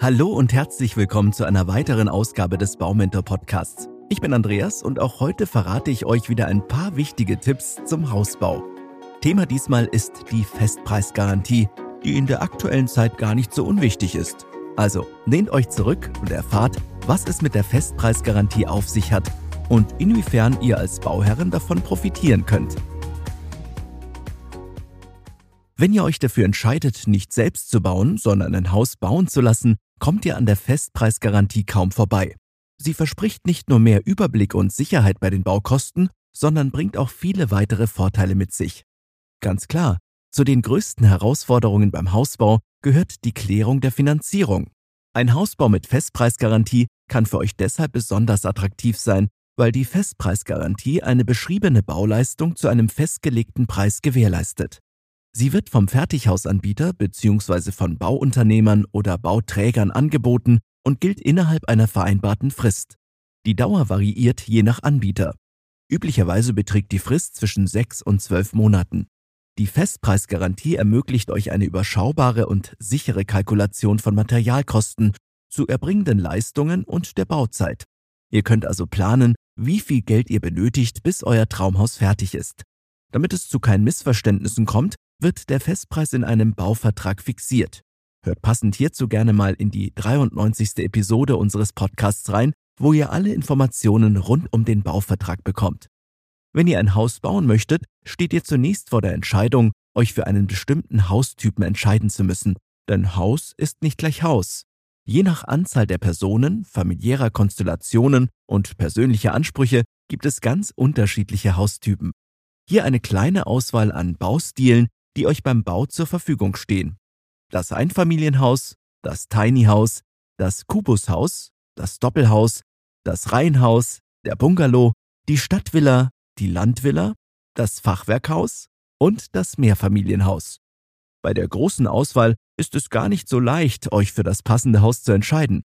Hallo und herzlich willkommen zu einer weiteren Ausgabe des Baumentor Podcasts. Ich bin Andreas und auch heute verrate ich euch wieder ein paar wichtige Tipps zum Hausbau. Thema diesmal ist die Festpreisgarantie, die in der aktuellen Zeit gar nicht so unwichtig ist. Also lehnt euch zurück und erfahrt, was es mit der Festpreisgarantie auf sich hat und inwiefern ihr als Bauherren davon profitieren könnt. Wenn ihr euch dafür entscheidet, nicht selbst zu bauen, sondern ein Haus bauen zu lassen, kommt ihr an der Festpreisgarantie kaum vorbei. Sie verspricht nicht nur mehr Überblick und Sicherheit bei den Baukosten, sondern bringt auch viele weitere Vorteile mit sich. Ganz klar, zu den größten Herausforderungen beim Hausbau gehört die Klärung der Finanzierung. Ein Hausbau mit Festpreisgarantie kann für euch deshalb besonders attraktiv sein, weil die Festpreisgarantie eine beschriebene Bauleistung zu einem festgelegten Preis gewährleistet. Sie wird vom Fertighausanbieter bzw. von Bauunternehmern oder Bauträgern angeboten und gilt innerhalb einer vereinbarten Frist. Die Dauer variiert je nach Anbieter. Üblicherweise beträgt die Frist zwischen sechs und zwölf Monaten. Die Festpreisgarantie ermöglicht euch eine überschaubare und sichere Kalkulation von Materialkosten, zu erbringenden Leistungen und der Bauzeit. Ihr könnt also planen, wie viel Geld ihr benötigt, bis euer Traumhaus fertig ist. Damit es zu keinen Missverständnissen kommt, wird der Festpreis in einem Bauvertrag fixiert. Hört passend hierzu gerne mal in die 93. Episode unseres Podcasts rein, wo ihr alle Informationen rund um den Bauvertrag bekommt. Wenn ihr ein Haus bauen möchtet, steht ihr zunächst vor der Entscheidung, euch für einen bestimmten Haustypen entscheiden zu müssen, denn Haus ist nicht gleich Haus. Je nach Anzahl der Personen, familiärer Konstellationen und persönlicher Ansprüche gibt es ganz unterschiedliche Haustypen. Hier eine kleine Auswahl an Baustilen, die euch beim Bau zur Verfügung stehen. Das Einfamilienhaus, das Tiny House, das Kubushaus, das Doppelhaus, das Reihenhaus, der Bungalow, die Stadtvilla, die Landvilla, das Fachwerkhaus und das Mehrfamilienhaus. Bei der großen Auswahl ist es gar nicht so leicht, euch für das passende Haus zu entscheiden.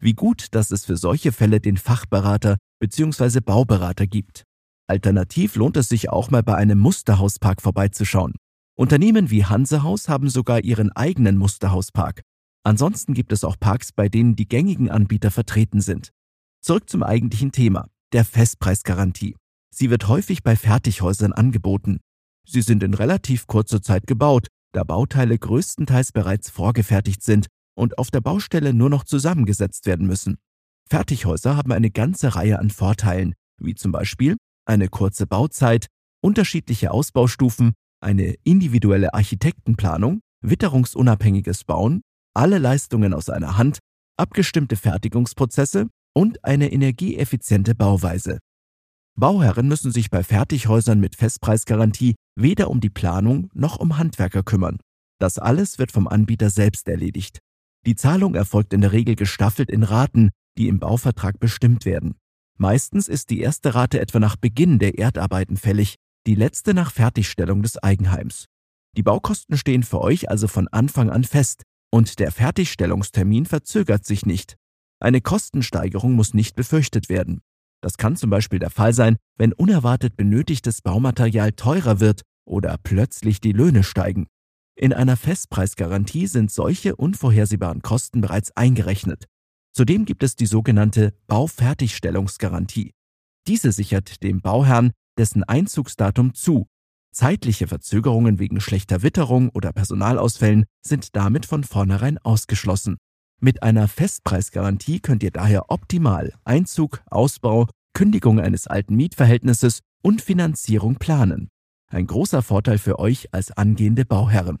Wie gut, dass es für solche Fälle den Fachberater bzw. Bauberater gibt. Alternativ lohnt es sich auch mal bei einem Musterhauspark vorbeizuschauen. Unternehmen wie Hansehaus haben sogar ihren eigenen Musterhauspark. Ansonsten gibt es auch Parks, bei denen die gängigen Anbieter vertreten sind. Zurück zum eigentlichen Thema, der Festpreisgarantie. Sie wird häufig bei Fertighäusern angeboten. Sie sind in relativ kurzer Zeit gebaut, da Bauteile größtenteils bereits vorgefertigt sind und auf der Baustelle nur noch zusammengesetzt werden müssen. Fertighäuser haben eine ganze Reihe an Vorteilen, wie zum Beispiel eine kurze Bauzeit, unterschiedliche Ausbaustufen eine individuelle Architektenplanung, witterungsunabhängiges Bauen, alle Leistungen aus einer Hand, abgestimmte Fertigungsprozesse und eine energieeffiziente Bauweise. Bauherren müssen sich bei Fertighäusern mit Festpreisgarantie weder um die Planung noch um Handwerker kümmern. Das alles wird vom Anbieter selbst erledigt. Die Zahlung erfolgt in der Regel gestaffelt in Raten, die im Bauvertrag bestimmt werden. Meistens ist die erste Rate etwa nach Beginn der Erdarbeiten fällig, die letzte nach Fertigstellung des Eigenheims. Die Baukosten stehen für euch also von Anfang an fest und der Fertigstellungstermin verzögert sich nicht. Eine Kostensteigerung muss nicht befürchtet werden. Das kann zum Beispiel der Fall sein, wenn unerwartet benötigtes Baumaterial teurer wird oder plötzlich die Löhne steigen. In einer Festpreisgarantie sind solche unvorhersehbaren Kosten bereits eingerechnet. Zudem gibt es die sogenannte Baufertigstellungsgarantie. Diese sichert dem Bauherrn dessen Einzugsdatum zu. Zeitliche Verzögerungen wegen schlechter Witterung oder Personalausfällen sind damit von vornherein ausgeschlossen. Mit einer Festpreisgarantie könnt ihr daher optimal Einzug, Ausbau, Kündigung eines alten Mietverhältnisses und Finanzierung planen. Ein großer Vorteil für euch als angehende Bauherren.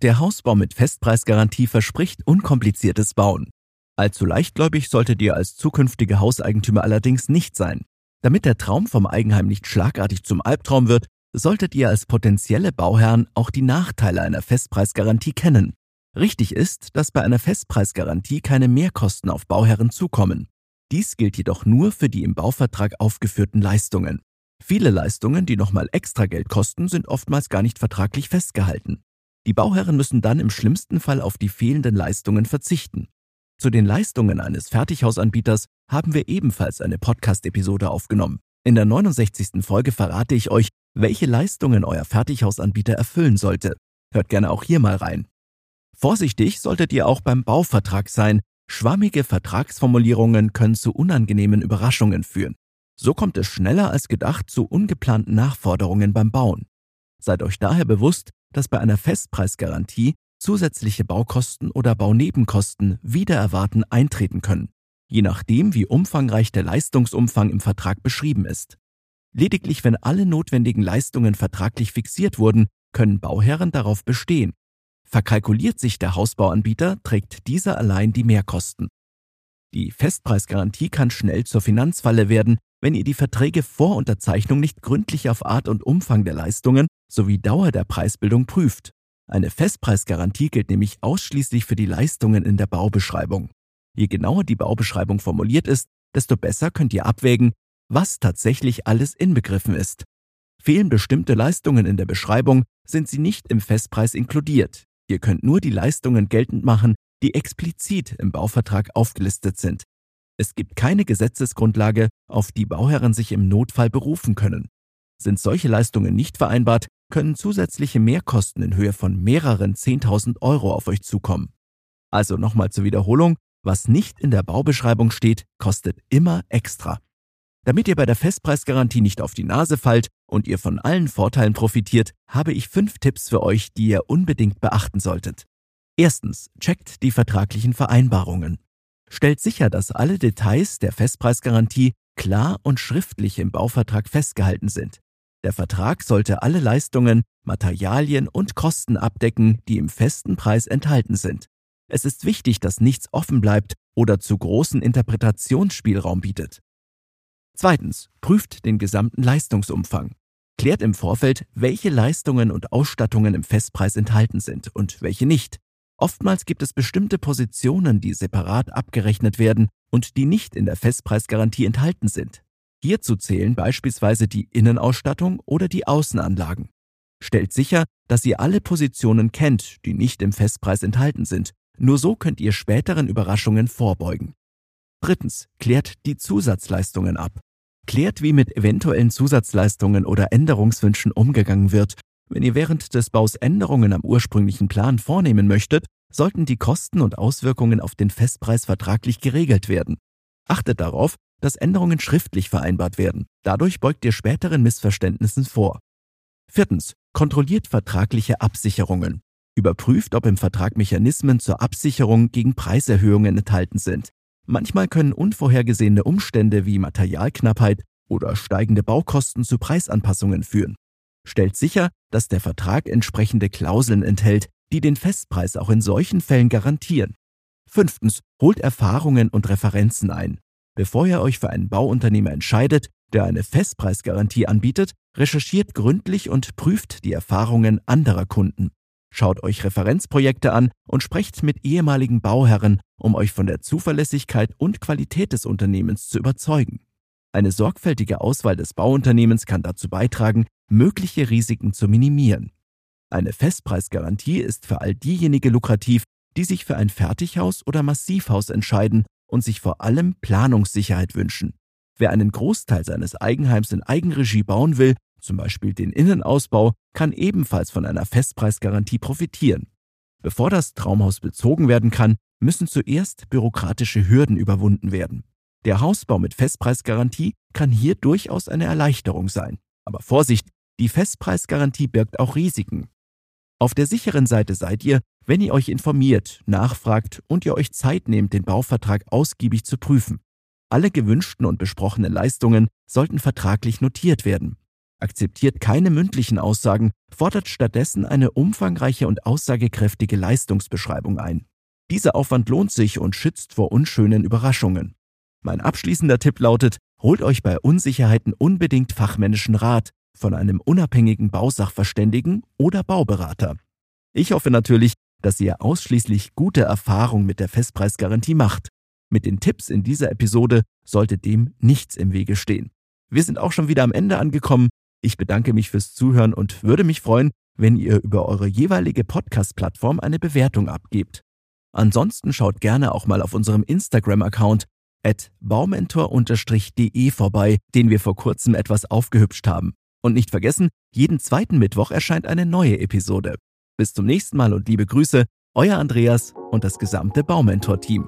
Der Hausbau mit Festpreisgarantie verspricht unkompliziertes Bauen. Allzu leichtgläubig solltet ihr als zukünftige Hauseigentümer allerdings nicht sein. Damit der Traum vom Eigenheim nicht schlagartig zum Albtraum wird, solltet ihr als potenzielle Bauherren auch die Nachteile einer Festpreisgarantie kennen. Richtig ist, dass bei einer Festpreisgarantie keine Mehrkosten auf Bauherren zukommen. Dies gilt jedoch nur für die im Bauvertrag aufgeführten Leistungen. Viele Leistungen, die nochmal extra Geld kosten, sind oftmals gar nicht vertraglich festgehalten. Die Bauherren müssen dann im schlimmsten Fall auf die fehlenden Leistungen verzichten. Zu den Leistungen eines Fertighausanbieters haben wir ebenfalls eine Podcast-Episode aufgenommen. In der 69. Folge verrate ich euch, welche Leistungen euer Fertighausanbieter erfüllen sollte. Hört gerne auch hier mal rein. Vorsichtig solltet ihr auch beim Bauvertrag sein, Schwammige Vertragsformulierungen können zu unangenehmen Überraschungen führen. So kommt es schneller als gedacht zu ungeplanten Nachforderungen beim Bauen. Seid euch daher bewusst, dass bei einer Festpreisgarantie zusätzliche Baukosten oder Baunebenkosten wieder erwarten eintreten können, je nachdem, wie umfangreich der Leistungsumfang im Vertrag beschrieben ist. Lediglich wenn alle notwendigen Leistungen vertraglich fixiert wurden, können Bauherren darauf bestehen. Verkalkuliert sich der Hausbauanbieter, trägt dieser allein die Mehrkosten. Die Festpreisgarantie kann schnell zur Finanzfalle werden, wenn ihr die Verträge vor Unterzeichnung nicht gründlich auf Art und Umfang der Leistungen sowie Dauer der Preisbildung prüft. Eine Festpreisgarantie gilt nämlich ausschließlich für die Leistungen in der Baubeschreibung. Je genauer die Baubeschreibung formuliert ist, desto besser könnt ihr abwägen, was tatsächlich alles inbegriffen ist. Fehlen bestimmte Leistungen in der Beschreibung, sind sie nicht im Festpreis inkludiert. Ihr könnt nur die Leistungen geltend machen, die explizit im Bauvertrag aufgelistet sind. Es gibt keine Gesetzesgrundlage, auf die Bauherren sich im Notfall berufen können. Sind solche Leistungen nicht vereinbart, können zusätzliche Mehrkosten in Höhe von mehreren 10.000 Euro auf euch zukommen. Also nochmal zur Wiederholung, was nicht in der Baubeschreibung steht, kostet immer extra. Damit ihr bei der Festpreisgarantie nicht auf die Nase fallt und ihr von allen Vorteilen profitiert, habe ich fünf Tipps für euch, die ihr unbedingt beachten solltet. Erstens, checkt die vertraglichen Vereinbarungen. Stellt sicher, dass alle Details der Festpreisgarantie klar und schriftlich im Bauvertrag festgehalten sind. Der Vertrag sollte alle Leistungen, Materialien und Kosten abdecken, die im festen Preis enthalten sind. Es ist wichtig, dass nichts offen bleibt oder zu großen Interpretationsspielraum bietet. Zweitens, prüft den gesamten Leistungsumfang. Klärt im Vorfeld, welche Leistungen und Ausstattungen im Festpreis enthalten sind und welche nicht. Oftmals gibt es bestimmte Positionen, die separat abgerechnet werden und die nicht in der Festpreisgarantie enthalten sind. Hierzu zählen beispielsweise die Innenausstattung oder die Außenanlagen. Stellt sicher, dass ihr alle Positionen kennt, die nicht im Festpreis enthalten sind. Nur so könnt ihr späteren Überraschungen vorbeugen. Drittens, klärt die Zusatzleistungen ab. Klärt, wie mit eventuellen Zusatzleistungen oder Änderungswünschen umgegangen wird. Wenn ihr während des Baus Änderungen am ursprünglichen Plan vornehmen möchtet, sollten die Kosten und Auswirkungen auf den Festpreis vertraglich geregelt werden. Achtet darauf, dass Änderungen schriftlich vereinbart werden. Dadurch beugt ihr späteren Missverständnissen vor. Viertens. Kontrolliert vertragliche Absicherungen. Überprüft, ob im Vertrag Mechanismen zur Absicherung gegen Preiserhöhungen enthalten sind. Manchmal können unvorhergesehene Umstände wie Materialknappheit oder steigende Baukosten zu Preisanpassungen führen. Stellt sicher, dass der Vertrag entsprechende Klauseln enthält, die den Festpreis auch in solchen Fällen garantieren. Fünftens, holt Erfahrungen und Referenzen ein. Bevor ihr euch für einen Bauunternehmer entscheidet, der eine Festpreisgarantie anbietet, recherchiert gründlich und prüft die Erfahrungen anderer Kunden. Schaut euch Referenzprojekte an und sprecht mit ehemaligen Bauherren, um euch von der Zuverlässigkeit und Qualität des Unternehmens zu überzeugen. Eine sorgfältige Auswahl des Bauunternehmens kann dazu beitragen, mögliche Risiken zu minimieren. Eine Festpreisgarantie ist für all diejenigen lukrativ, die sich für ein Fertighaus oder Massivhaus entscheiden und sich vor allem Planungssicherheit wünschen. Wer einen Großteil seines Eigenheims in Eigenregie bauen will, zum Beispiel den Innenausbau, kann ebenfalls von einer Festpreisgarantie profitieren. Bevor das Traumhaus bezogen werden kann, müssen zuerst bürokratische Hürden überwunden werden. Der Hausbau mit Festpreisgarantie kann hier durchaus eine Erleichterung sein. Aber Vorsicht, die Festpreisgarantie birgt auch Risiken. Auf der sicheren Seite seid ihr, wenn ihr euch informiert, nachfragt und ihr euch Zeit nehmt, den Bauvertrag ausgiebig zu prüfen. Alle gewünschten und besprochenen Leistungen sollten vertraglich notiert werden. Akzeptiert keine mündlichen Aussagen, fordert stattdessen eine umfangreiche und aussagekräftige Leistungsbeschreibung ein. Dieser Aufwand lohnt sich und schützt vor unschönen Überraschungen. Mein abschließender Tipp lautet, holt euch bei Unsicherheiten unbedingt fachmännischen Rat von einem unabhängigen Bausachverständigen oder Bauberater. Ich hoffe natürlich, dass ihr ausschließlich gute Erfahrung mit der Festpreisgarantie macht. Mit den Tipps in dieser Episode sollte dem nichts im Wege stehen. Wir sind auch schon wieder am Ende angekommen. Ich bedanke mich fürs Zuhören und würde mich freuen, wenn ihr über eure jeweilige Podcast-Plattform eine Bewertung abgebt. Ansonsten schaut gerne auch mal auf unserem Instagram-Account at baumentor-de vorbei, den wir vor kurzem etwas aufgehübscht haben. Und nicht vergessen, jeden zweiten Mittwoch erscheint eine neue Episode. Bis zum nächsten Mal und liebe Grüße, euer Andreas und das gesamte Baumentor-Team.